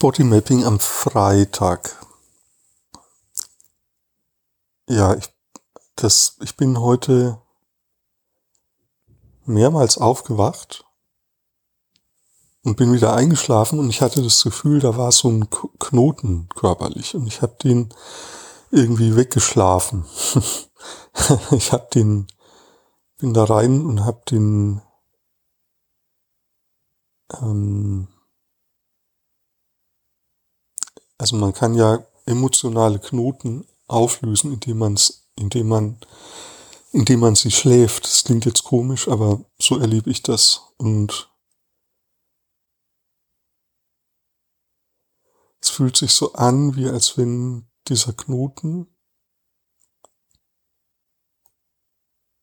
Bodymapping am Freitag. Ja, ich, das, ich bin heute mehrmals aufgewacht und bin wieder eingeschlafen und ich hatte das Gefühl, da war so ein Knoten körperlich und ich habe den irgendwie weggeschlafen. ich habe den, bin da rein und habe den ähm, also man kann ja emotionale Knoten auflösen, indem man indem man, indem man sie schläft. Das klingt jetzt komisch, aber so erlebe ich das. Und es fühlt sich so an, wie als wenn dieser Knoten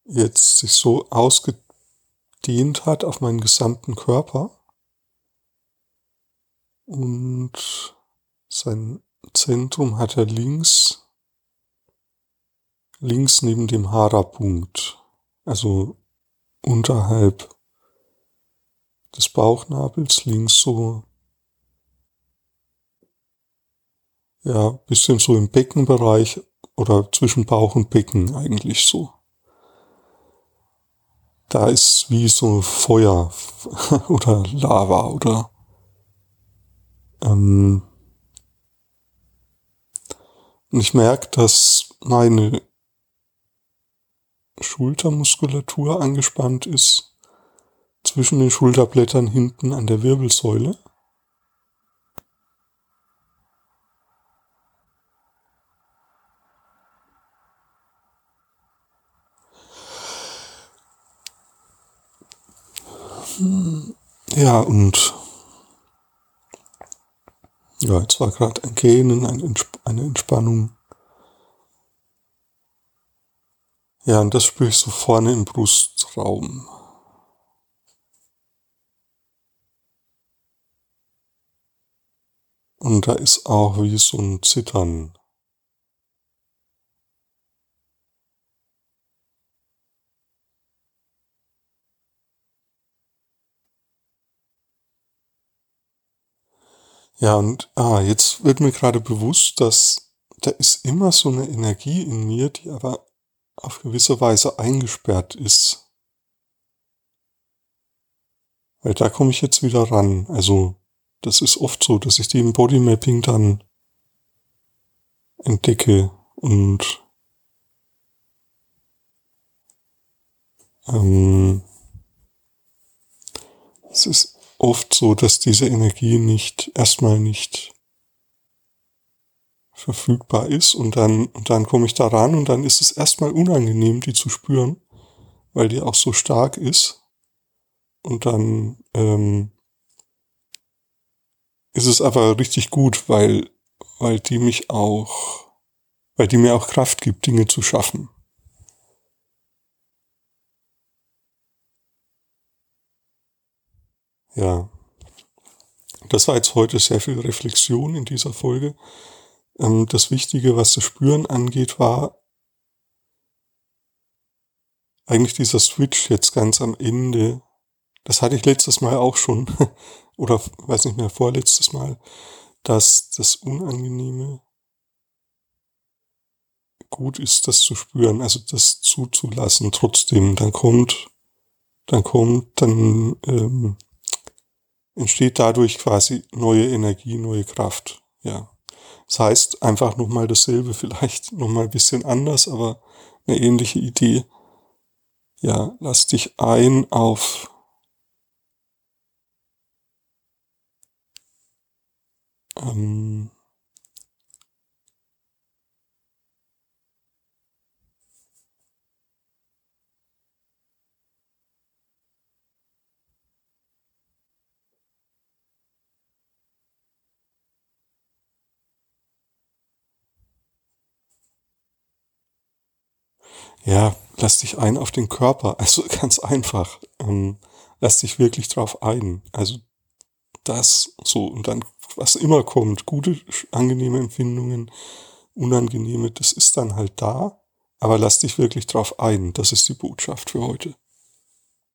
jetzt sich so ausgedehnt hat auf meinen gesamten Körper und sein Zentrum hat er links, links neben dem Hara-Punkt, also unterhalb des Bauchnabels, links so, ja, bisschen so im Beckenbereich oder zwischen Bauch und Becken eigentlich so. Da ist wie so Feuer oder Lava oder ähm, und ich merke, dass meine Schultermuskulatur angespannt ist zwischen den Schulterblättern hinten an der Wirbelsäule. Ja, und ja, jetzt war gerade ein Gähnen, eine Entspannung. Ja, und das spüre ich so vorne im Brustraum. Und da ist auch wie so ein Zittern. Ja, und ah, jetzt wird mir gerade bewusst, dass da ist immer so eine Energie in mir, die aber auf gewisse Weise eingesperrt ist. Weil da komme ich jetzt wieder ran. Also, das ist oft so, dass ich die im Bodymapping dann entdecke und ähm, es ist oft so, dass diese Energie nicht, erstmal nicht verfügbar ist und dann, und dann komme ich da ran und dann ist es erstmal unangenehm, die zu spüren, weil die auch so stark ist. Und dann ähm, ist es aber richtig gut, weil, weil die mich auch, weil die mir auch Kraft gibt, Dinge zu schaffen. Ja. Das war jetzt heute sehr viel Reflexion in dieser Folge. Ähm, das Wichtige, was das Spüren angeht, war eigentlich dieser Switch jetzt ganz am Ende. Das hatte ich letztes Mal auch schon. Oder weiß nicht mehr, vorletztes Mal, dass das Unangenehme gut ist, das zu spüren, also das zuzulassen trotzdem. Dann kommt, dann kommt, dann ähm, entsteht dadurch quasi neue Energie, neue Kraft. Ja. Das heißt einfach nochmal dasselbe, vielleicht nochmal ein bisschen anders, aber eine ähnliche Idee. Ja, lass dich ein auf ähm, ja, lass dich ein auf den Körper. Also ganz einfach. Ähm, lass dich wirklich drauf ein. Also das so und dann, was immer kommt, gute, angenehme Empfindungen, unangenehme, das ist dann halt da. Aber lass dich wirklich drauf ein. Das ist die Botschaft für heute.